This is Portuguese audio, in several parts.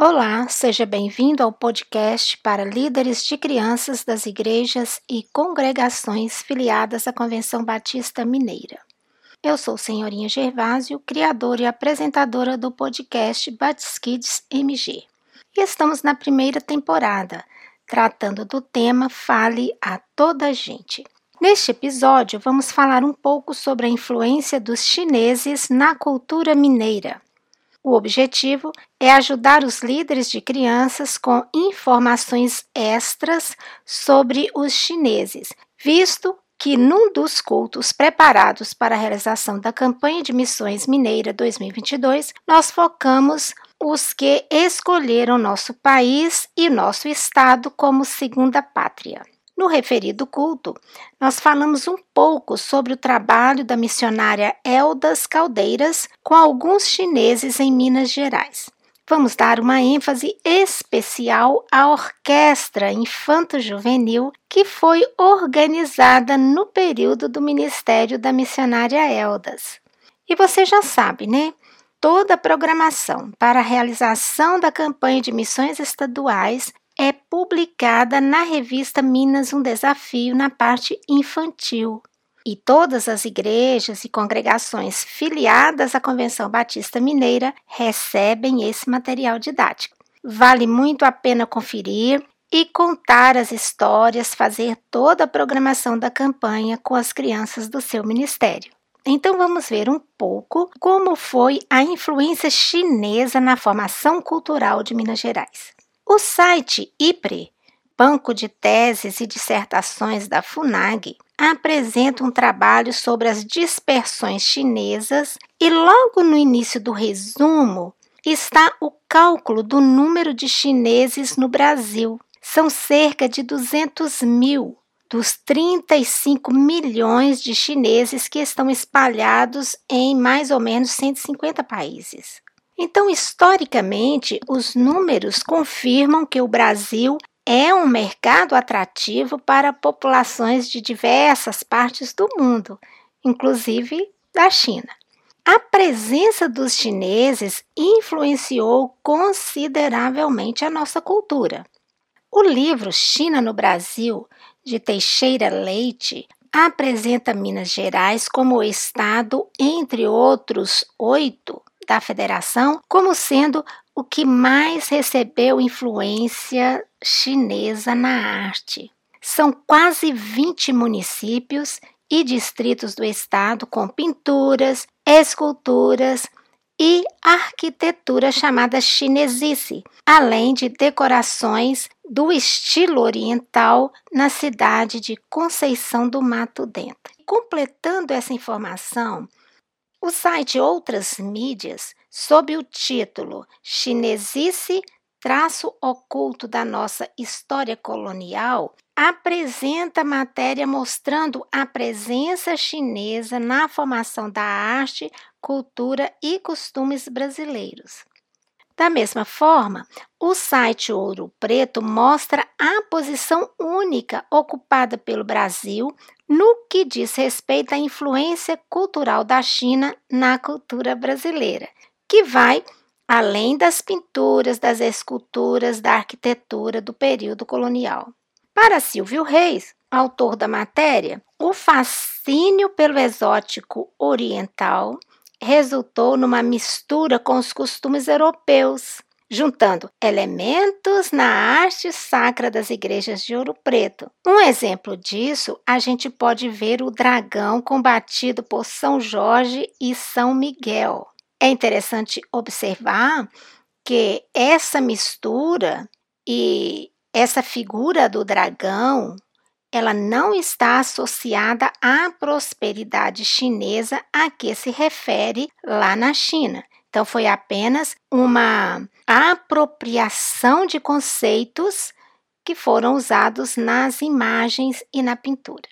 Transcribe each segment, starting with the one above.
Olá, seja bem-vindo ao podcast para líderes de crianças das igrejas e congregações filiadas à Convenção Batista Mineira. Eu sou Senhorinha Gervásio, criadora e apresentadora do podcast Baptist Kids MG. E estamos na primeira temporada, tratando do tema Fale a toda a gente. Neste episódio, vamos falar um pouco sobre a influência dos chineses na cultura mineira. O objetivo é ajudar os líderes de crianças com informações extras sobre os chineses, visto que num dos cultos preparados para a realização da campanha de missões mineira 2022, nós focamos os que escolheram nosso país e nosso estado como segunda pátria. No referido culto, nós falamos um pouco sobre o trabalho da missionária Eldas Caldeiras com alguns chineses em Minas Gerais. Vamos dar uma ênfase especial à orquestra infanto-juvenil que foi organizada no período do ministério da missionária Eldas. E você já sabe, né? Toda a programação para a realização da campanha de missões estaduais é publicada na revista Minas um Desafio na parte infantil. E todas as igrejas e congregações filiadas à Convenção Batista Mineira recebem esse material didático. Vale muito a pena conferir e contar as histórias, fazer toda a programação da campanha com as crianças do seu ministério. Então vamos ver um pouco como foi a influência chinesa na formação cultural de Minas Gerais. O site IPRE, Banco de Teses e Dissertações da FUNAG, apresenta um trabalho sobre as dispersões chinesas e logo no início do resumo está o cálculo do número de chineses no Brasil. São cerca de 200 mil dos 35 milhões de chineses que estão espalhados em mais ou menos 150 países. Então, historicamente, os números confirmam que o Brasil é um mercado atrativo para populações de diversas partes do mundo, inclusive da China. A presença dos chineses influenciou consideravelmente a nossa cultura. O livro China no Brasil, de Teixeira Leite, apresenta Minas Gerais como o estado, entre outros oito, da federação como sendo o que mais recebeu influência chinesa na arte. São quase 20 municípios e distritos do estado com pinturas, esculturas e arquitetura chamada chinesice, além de decorações do estilo oriental na cidade de Conceição do Mato Dentro. Completando essa informação, o site Outras Mídias, sob o título Chinesice traço oculto da nossa história colonial, apresenta matéria mostrando a presença chinesa na formação da arte, cultura e costumes brasileiros. Da mesma forma, o site Ouro Preto mostra a posição única ocupada pelo Brasil no que diz respeito à influência cultural da China na cultura brasileira, que vai além das pinturas, das esculturas, da arquitetura do período colonial. Para Silvio Reis, autor da matéria, o fascínio pelo exótico oriental resultou numa mistura com os costumes europeus, juntando elementos na arte sacra das igrejas de Ouro Preto. Um exemplo disso, a gente pode ver o dragão combatido por São Jorge e São Miguel. É interessante observar que essa mistura e essa figura do dragão ela não está associada à prosperidade chinesa a que se refere lá na China. Então, foi apenas uma apropriação de conceitos que foram usados nas imagens e na pintura.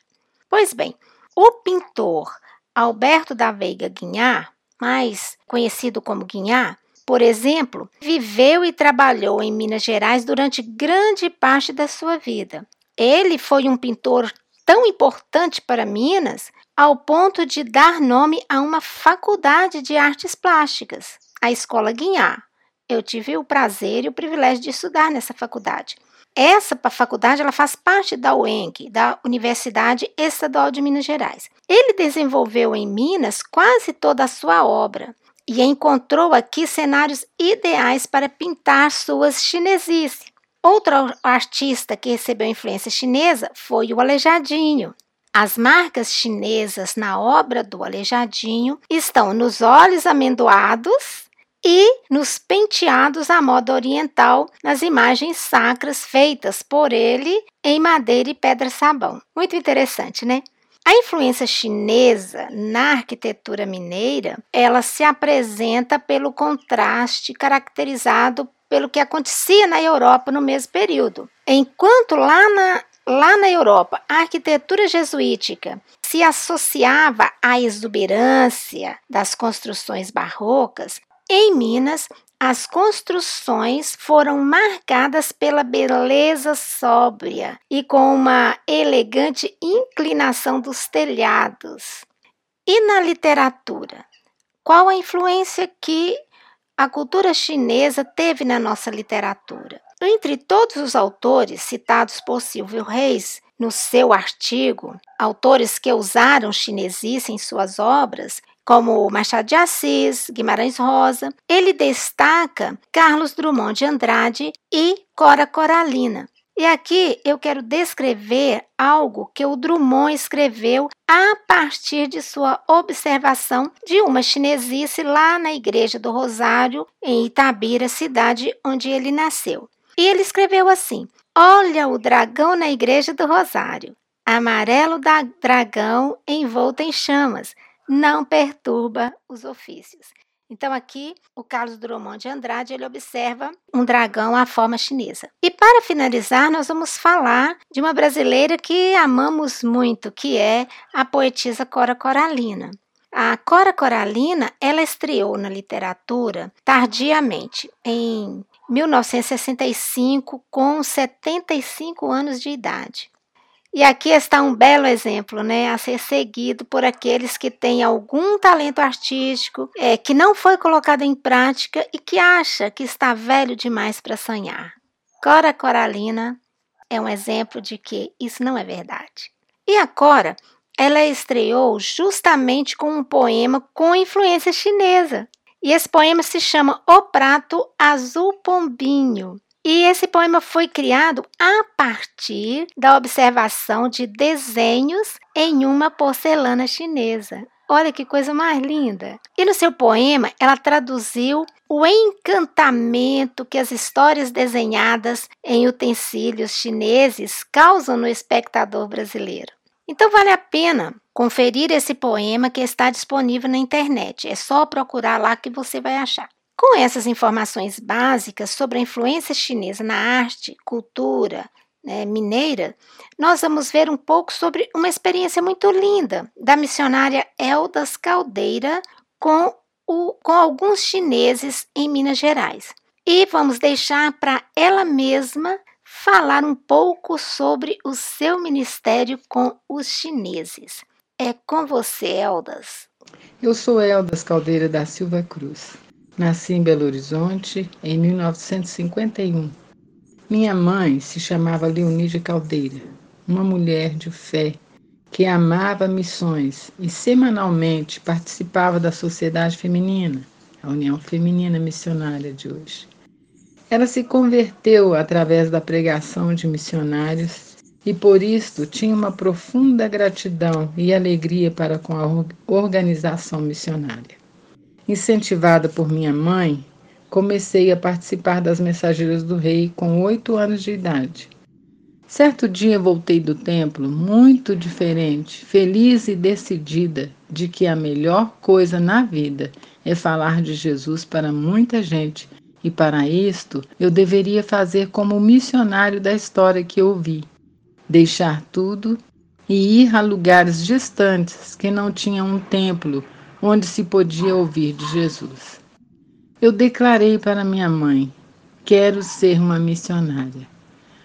Pois bem, o pintor Alberto da Veiga Guinhar, mais conhecido como Guinhar, por exemplo, viveu e trabalhou em Minas Gerais durante grande parte da sua vida. Ele foi um pintor tão importante para Minas ao ponto de dar nome a uma faculdade de artes plásticas, a Escola Guinhar, eu tive o prazer e o privilégio de estudar nessa faculdade. Essa faculdade ela faz parte da UENC, da Universidade Estadual de Minas Gerais. Ele desenvolveu em Minas quase toda a sua obra e encontrou aqui cenários ideais para pintar suas chinesices. Outro artista que recebeu influência chinesa foi o Aleijadinho. As marcas chinesas na obra do Aleijadinho estão nos olhos amendoados e nos penteados à moda oriental nas imagens sacras feitas por ele em madeira e pedra-sabão. Muito interessante, né? A influência chinesa na arquitetura mineira, ela se apresenta pelo contraste caracterizado pelo que acontecia na Europa no mesmo período. Enquanto lá na, lá na Europa a arquitetura jesuítica se associava à exuberância das construções barrocas, em Minas, as construções foram marcadas pela beleza sóbria e com uma elegante inclinação dos telhados. E na literatura? Qual a influência que a cultura chinesa teve na nossa literatura? Entre todos os autores citados por Silvio Reis no seu artigo, autores que usaram chinesice em suas obras, como Machado de Assis, Guimarães Rosa, ele destaca Carlos Drummond de Andrade e Cora Coralina. E aqui eu quero descrever algo que o Drummond escreveu a partir de sua observação de uma chinesice lá na Igreja do Rosário, em Itabira, cidade onde ele nasceu. E ele escreveu assim: Olha o dragão na Igreja do Rosário, amarelo da dragão envolto em chamas, não perturba os ofícios. Então aqui o Carlos Drummond de Andrade ele observa um dragão à forma chinesa. E para finalizar, nós vamos falar de uma brasileira que amamos muito, que é a poetisa Cora Coralina. A Cora Coralina, ela estreou na literatura tardiamente, em 1965, com 75 anos de idade. E aqui está um belo exemplo, né, a ser seguido por aqueles que têm algum talento artístico, é, que não foi colocado em prática e que acha que está velho demais para sonhar. Cora Coralina é um exemplo de que isso não é verdade. E a Cora, ela estreou justamente com um poema com influência chinesa. E esse poema se chama O Prato Azul Pombinho. E esse poema foi criado a partir da observação de desenhos em uma porcelana chinesa. Olha que coisa mais linda! E no seu poema, ela traduziu o encantamento que as histórias desenhadas em utensílios chineses causam no espectador brasileiro. Então vale a pena conferir esse poema que está disponível na internet. É só procurar lá que você vai achar. Com essas informações básicas sobre a influência chinesa na arte, cultura né, mineira, nós vamos ver um pouco sobre uma experiência muito linda da missionária Eldas Caldeira com, o, com alguns chineses em Minas Gerais. E vamos deixar para ela mesma falar um pouco sobre o seu ministério com os chineses. É com você, Eldas. Eu sou Eldas Caldeira da Silva Cruz. Nasci em Belo Horizonte em 1951. Minha mãe se chamava Leonídia Caldeira, uma mulher de fé que amava missões e semanalmente participava da Sociedade Feminina, a União Feminina Missionária de hoje. Ela se converteu através da pregação de missionários e por isto tinha uma profunda gratidão e alegria para com a organização missionária. Incentivada por minha mãe, comecei a participar das Mensageiras do Rei com oito anos de idade. Certo dia voltei do templo muito diferente, feliz e decidida de que a melhor coisa na vida é falar de Jesus para muita gente e para isto eu deveria fazer como o missionário da história que ouvi: deixar tudo e ir a lugares distantes que não tinham um templo onde se podia ouvir de Jesus. Eu declarei para minha mãe: quero ser uma missionária.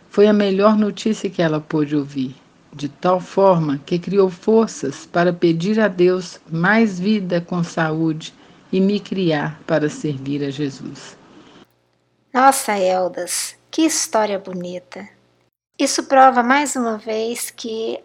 Foi a melhor notícia que ela pôde ouvir, de tal forma que criou forças para pedir a Deus mais vida com saúde e me criar para servir a Jesus. Nossa, Eldas, que história bonita! Isso prova mais uma vez que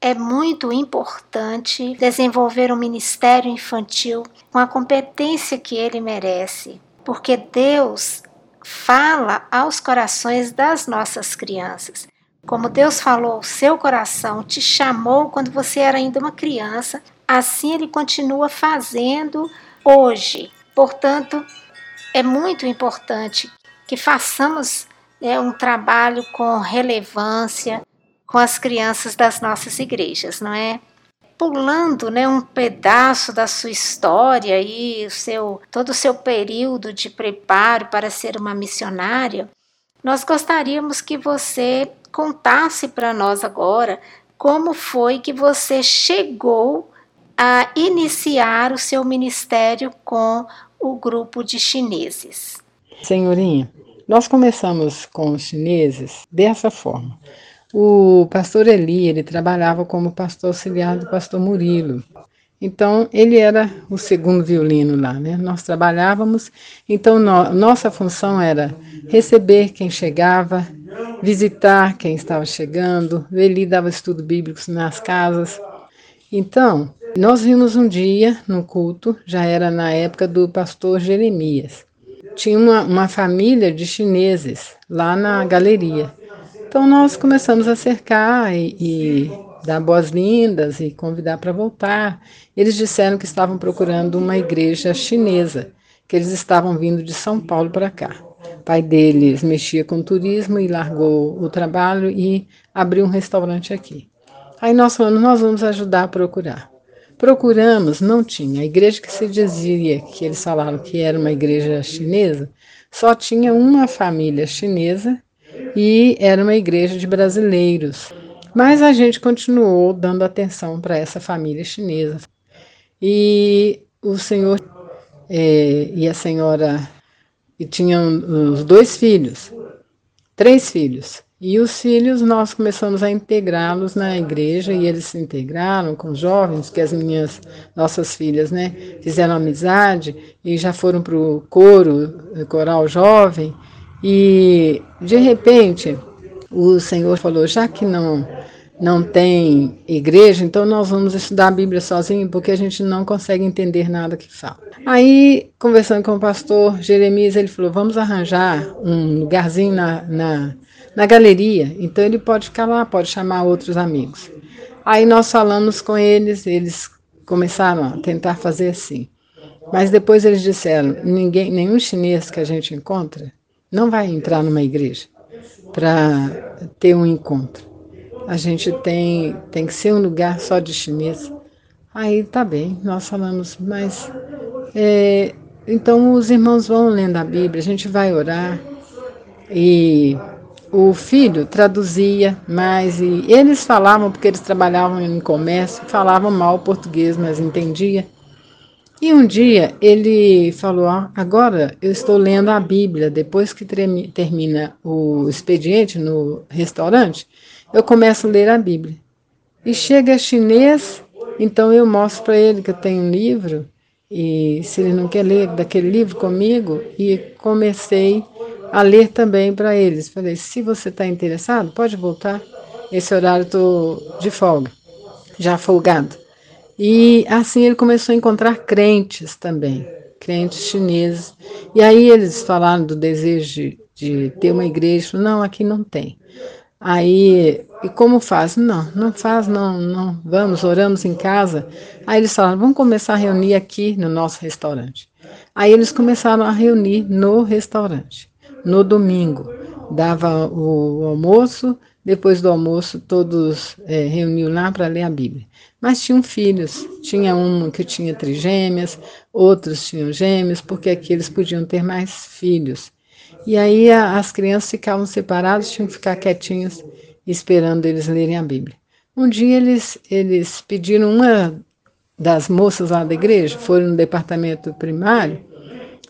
é muito importante desenvolver um ministério infantil com a competência que ele merece, porque Deus fala aos corações das nossas crianças. Como Deus falou ao seu coração, te chamou quando você era ainda uma criança, assim ele continua fazendo hoje. Portanto, é muito importante que façamos né, um trabalho com relevância com as crianças das nossas igrejas, não é? Pulando né, um pedaço da sua história e o seu, todo o seu período de preparo para ser uma missionária, nós gostaríamos que você contasse para nós agora como foi que você chegou a iniciar o seu ministério com o grupo de chineses. Senhorinha, nós começamos com os chineses dessa forma. O pastor Eli, ele trabalhava como pastor auxiliar do pastor Murilo. Então, ele era o segundo violino lá, né? Nós trabalhávamos, então no, nossa função era receber quem chegava, visitar quem estava chegando. Eli dava estudo bíblico nas casas. Então, nós vimos um dia no culto, já era na época do pastor Jeremias. Tinha uma, uma família de chineses lá na galeria. Então nós começamos a cercar e, e dar boas-vindas e convidar para voltar. Eles disseram que estavam procurando uma igreja chinesa, que eles estavam vindo de São Paulo para cá. O pai deles mexia com turismo e largou o trabalho e abriu um restaurante aqui. Aí nós falamos, nós vamos ajudar a procurar. Procuramos, não tinha. A igreja que se dizia que eles falaram que era uma igreja chinesa, só tinha uma família chinesa e era uma igreja de brasileiros. Mas a gente continuou dando atenção para essa família chinesa. E o senhor é, e a senhora e tinham os dois filhos, três filhos. E os filhos nós começamos a integrá-los na igreja e eles se integraram com os jovens, que as minhas nossas filhas, né, fizeram amizade e já foram para o coro, coral jovem e de repente o Senhor falou: já que não não tem igreja, então nós vamos estudar a Bíblia sozinho, porque a gente não consegue entender nada que fala. Aí, conversando com o pastor Jeremias, ele falou: vamos arranjar um lugarzinho na, na, na galeria, então ele pode ficar lá, pode chamar outros amigos. Aí nós falamos com eles, eles começaram a tentar fazer assim. Mas depois eles disseram: ninguém, nenhum chinês que a gente encontra não vai entrar numa igreja para ter um encontro. A gente tem, tem que ser um lugar só de chinês. Aí tá bem, nós falamos, mas é, então os irmãos vão lendo a Bíblia, a gente vai orar e o filho traduzia mais e eles falavam porque eles trabalhavam em comércio, falavam mal português, mas entendia. E um dia ele falou: ah, agora eu estou lendo a Bíblia, depois que termina o expediente no restaurante, eu começo a ler a Bíblia. E chega chinês, então eu mostro para ele que eu tenho um livro, e se ele não quer ler daquele livro comigo, e comecei a ler também para eles. Falei: se você está interessado, pode voltar. Esse horário estou de folga, já folgado. E assim ele começou a encontrar crentes também, crentes chineses. E aí eles falaram do desejo de, de ter uma igreja. Não, aqui não tem. Aí, e como faz? Não, não faz, não, não. Vamos, oramos em casa. Aí eles falaram, vamos começar a reunir aqui no nosso restaurante. Aí eles começaram a reunir no restaurante, no domingo. Dava o almoço, depois do almoço todos é, reuniam lá para ler a Bíblia. Mas tinham filhos, tinha um que tinha trigêmeas, outros tinham gêmeos, porque aqui eles podiam ter mais filhos. E aí a, as crianças ficavam separadas, tinham que ficar quietinhas, esperando eles lerem a Bíblia. Um dia eles, eles pediram uma das moças lá da igreja, foram no departamento primário,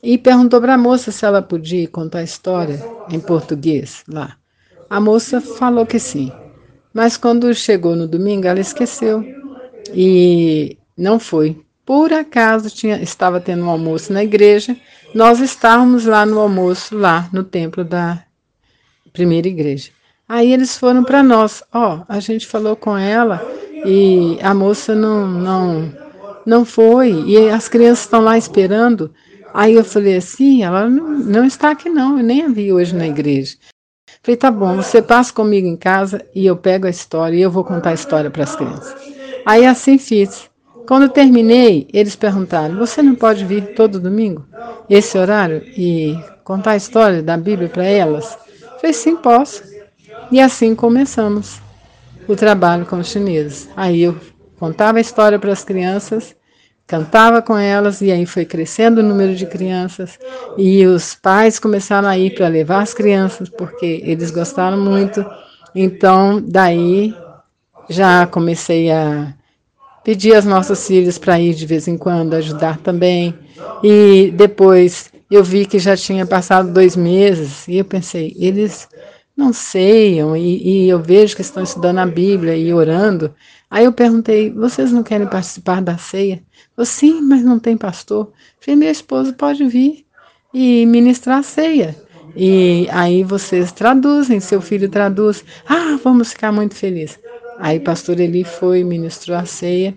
e perguntou para a moça se ela podia contar a história em português lá. A moça falou que sim, mas quando chegou no domingo ela esqueceu e não foi. Por acaso tinha, estava tendo um almoço na igreja, nós estávamos lá no almoço, lá no templo da primeira igreja. Aí eles foram para nós, ó, oh, a gente falou com ela e a moça não, não, não foi, e as crianças estão lá esperando. Aí eu falei assim, ela não, não está aqui não, eu nem a vi hoje na igreja. Falei, tá bom, você passa comigo em casa e eu pego a história e eu vou contar a história para as crianças. Aí assim fiz. Quando terminei, eles perguntaram: Você não pode vir todo domingo, esse horário, e contar a história da Bíblia para elas? Falei: Sim, posso. E assim começamos o trabalho com os chineses. Aí eu contava a história para as crianças, cantava com elas, e aí foi crescendo o número de crianças. E os pais começaram a ir para levar as crianças, porque eles gostaram muito. Então, daí já comecei a Pedi às nossas filhas para ir de vez em quando ajudar também. E depois eu vi que já tinha passado dois meses e eu pensei, eles não ceiam e, e eu vejo que estão estudando a Bíblia e orando. Aí eu perguntei, vocês não querem participar da ceia? Eu, sim, mas não tem pastor. Falei, meu esposo pode vir e ministrar a ceia. E aí vocês traduzem, seu filho traduz. Ah, vamos ficar muito felizes. Aí pastor Eli foi, ministrou a ceia,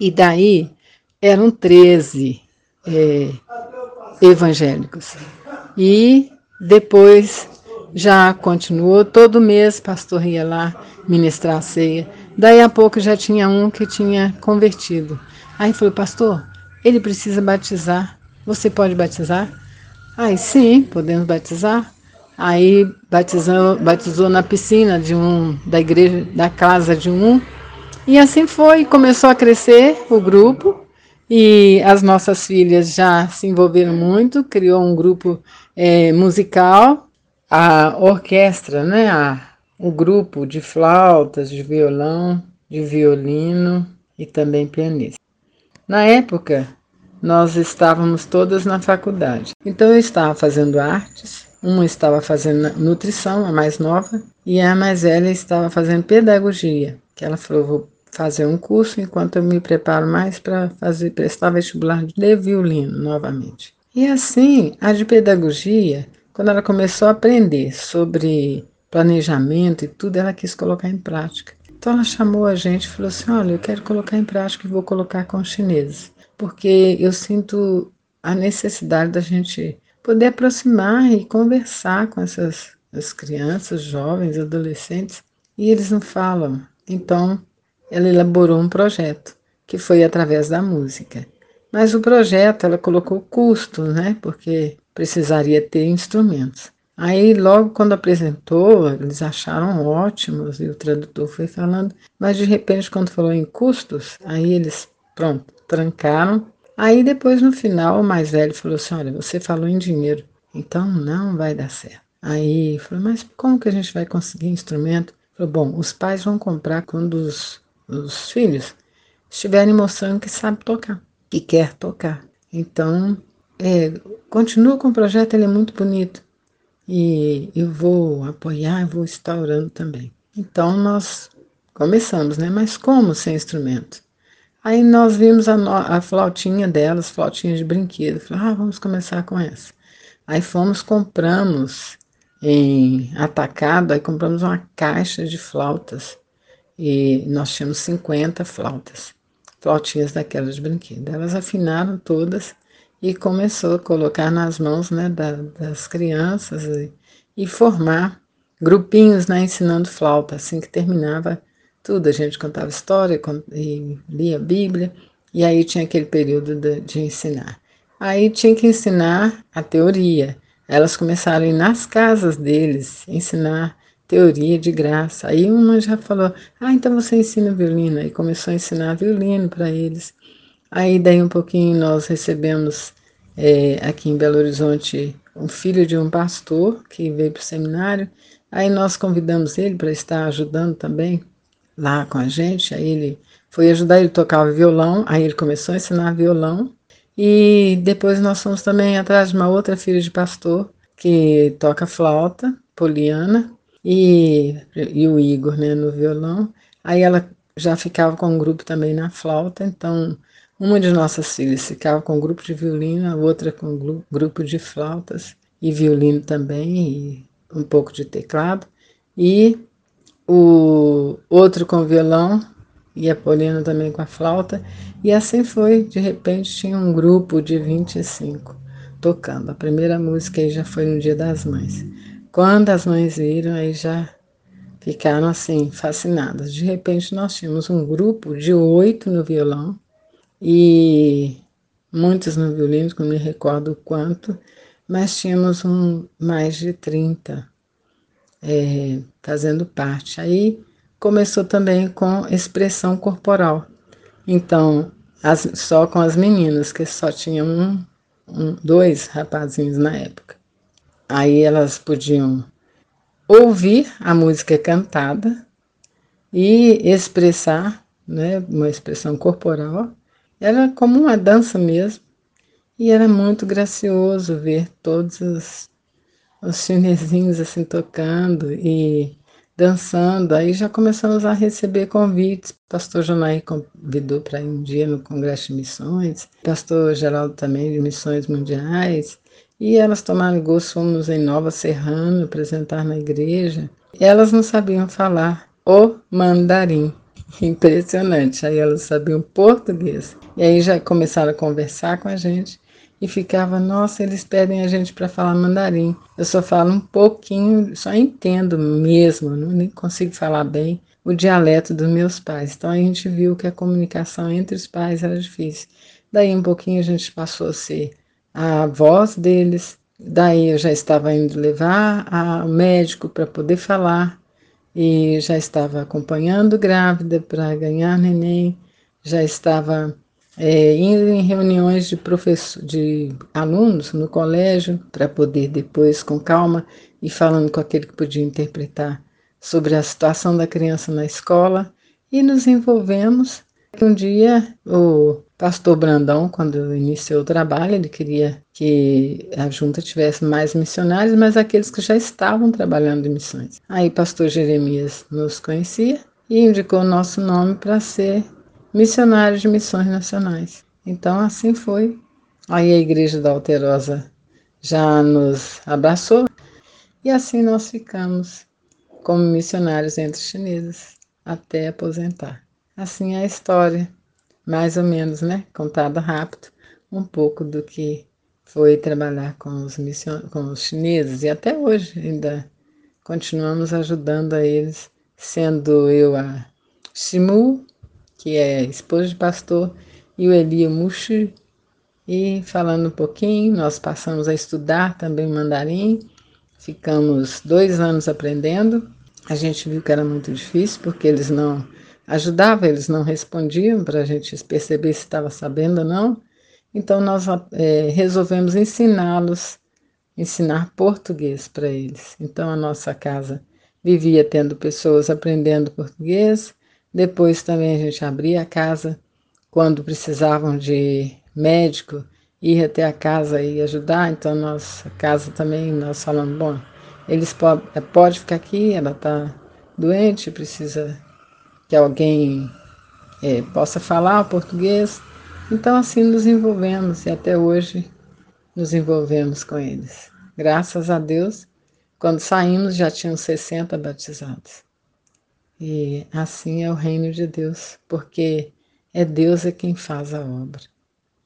e daí eram 13 é, evangélicos. E depois já continuou, todo mês pastor ia lá ministrar a ceia. Daí a pouco já tinha um que tinha convertido. Aí falou, pastor, ele precisa batizar. Você pode batizar? Aí sim, podemos batizar. Aí batizou, batizou na piscina de um da igreja, da casa de um. E assim foi, começou a crescer o grupo e as nossas filhas já se envolveram muito, criou um grupo é, musical, a orquestra, né, a, o grupo de flautas, de violão, de violino e também pianista. Na época, nós estávamos todas na faculdade. Então eu estava fazendo artes uma estava fazendo nutrição, a mais nova, e a mais velha estava fazendo pedagogia, que ela falou, vou fazer um curso enquanto eu me preparo mais para fazer prestar vestibular de violino novamente. E assim, a de pedagogia, quando ela começou a aprender sobre planejamento e tudo, ela quis colocar em prática. Então ela chamou a gente e falou assim: "Olha, eu quero colocar em prática e vou colocar com os chineses, porque eu sinto a necessidade da gente poder aproximar e conversar com essas as crianças, jovens, adolescentes, e eles não falam. Então, ela elaborou um projeto, que foi através da música. Mas o projeto, ela colocou custo, né? Porque precisaria ter instrumentos. Aí, logo quando apresentou, eles acharam ótimos e o tradutor foi falando, mas de repente, quando falou em custos, aí eles, pronto, trancaram Aí depois no final o mais velho falou assim: Olha, você falou em dinheiro, então não vai dar certo. Aí falou: Mas como que a gente vai conseguir instrumento? Falou: Bom, os pais vão comprar quando os, os filhos estiverem mostrando que sabe tocar, que quer tocar. Então, é, continua com o projeto, ele é muito bonito. E eu vou apoiar, e vou estar orando também. Então nós começamos, né? Mas como sem instrumento? Aí nós vimos a, a flautinha delas, flautinha de brinquedo. Falei, ah, vamos começar com essa. Aí fomos, compramos em atacado, aí compramos uma caixa de flautas. E nós tínhamos 50 flautas, flautinhas daquelas de brinquedo. Elas afinaram todas e começou a colocar nas mãos né, da, das crianças e, e formar grupinhos né, ensinando flauta. Assim que terminava tudo. A gente contava história e lia a Bíblia, e aí tinha aquele período de, de ensinar. Aí tinha que ensinar a teoria. Elas começaram a ir nas casas deles ensinar teoria de graça. Aí uma já falou: Ah, então você ensina violino. Aí começou a ensinar violino para eles. Aí, daí um pouquinho, nós recebemos é, aqui em Belo Horizonte um filho de um pastor que veio para o seminário. Aí nós convidamos ele para estar ajudando também lá com a gente, aí ele foi ajudar, ele tocava violão, aí ele começou a ensinar violão, e depois nós fomos também atrás de uma outra filha de pastor, que toca flauta, Poliana, e, e o Igor, né, no violão, aí ela já ficava com um grupo também na flauta, então Uma de nossas filhas ficava com um grupo de violino, a outra com um grupo de flautas e violino também, e um pouco de teclado. E o outro com violão e a Paulina também com a flauta. E assim foi, de repente tinha um grupo de 25 tocando. A primeira música aí já foi no Dia das Mães. Quando as mães viram, aí já ficaram assim, fascinadas. De repente nós tínhamos um grupo de oito no violão e muitos no violino, não me recordo quanto, mas tínhamos um, mais de 30 é, fazendo parte. Aí começou também com expressão corporal. Então, as, só com as meninas, que só tinham um, um, dois rapazinhos na época. Aí elas podiam ouvir a música cantada e expressar, né, uma expressão corporal. Era como uma dança mesmo. E era muito gracioso ver todos os, os chinesinhos assim tocando e dançando. Aí já começamos a receber convites. Pastor Jonai convidou para ir um dia no Congresso de Missões, Pastor Geraldo também de Missões Mundiais. E elas tomaram gosto, fomos em Nova Serrana apresentar na igreja. Elas não sabiam falar o mandarim. Impressionante. Aí elas sabiam português. E aí já começaram a conversar com a gente e ficava, nossa, eles pedem a gente para falar mandarim. Eu só falo um pouquinho, só entendo mesmo, não nem consigo falar bem o dialeto dos meus pais. Então a gente viu que a comunicação entre os pais era difícil. Daí um pouquinho a gente passou a ser a voz deles. Daí eu já estava indo levar ao médico para poder falar e já estava acompanhando grávida para ganhar neném, já estava é, indo em reuniões de professor, de alunos no colégio para poder depois com calma e falando com aquele que podia interpretar sobre a situação da criança na escola e nos envolvemos. Um dia o pastor Brandão, quando iniciou o trabalho, ele queria que a junta tivesse mais missionários, mas aqueles que já estavam trabalhando em missões. Aí pastor Jeremias nos conhecia e indicou o nosso nome para ser missionários de missões nacionais. Então, assim foi. Aí a igreja da Alterosa já nos abraçou e assim nós ficamos como missionários entre chineses até aposentar. Assim é a história, mais ou menos, né? Contada rápido, um pouco do que foi trabalhar com os, mission... com os chineses e até hoje ainda continuamos ajudando a eles, sendo eu a Shimu que é esposo de pastor, e o Elia Mushi. E falando um pouquinho, nós passamos a estudar também mandarim, ficamos dois anos aprendendo. A gente viu que era muito difícil, porque eles não ajudavam, eles não respondiam para a gente perceber se estava sabendo ou não. Então, nós é, resolvemos ensiná-los, ensinar português para eles. Então, a nossa casa vivia tendo pessoas aprendendo português depois também a gente abria a casa quando precisavam de médico, ir até a casa e ajudar. Então, nossa casa também, nós falamos, bom, eles é, pode ficar aqui, ela está doente, precisa que alguém é, possa falar português. Então, assim nos envolvemos e até hoje nos envolvemos com eles. Graças a Deus, quando saímos já tinham 60 batizados. E assim é o reino de Deus, porque é Deus é quem faz a obra.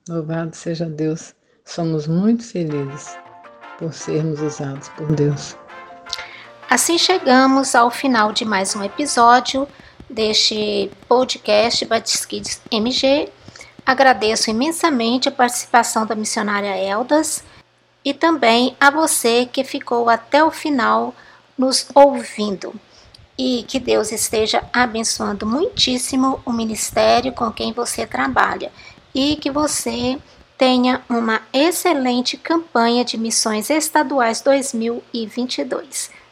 Louvado seja Deus, somos muito felizes por sermos usados por Deus. Assim chegamos ao final de mais um episódio deste podcast Batisquides MG. Agradeço imensamente a participação da missionária Eldas e também a você que ficou até o final nos ouvindo e que Deus esteja abençoando muitíssimo o ministério com quem você trabalha e que você tenha uma excelente campanha de missões estaduais 2022.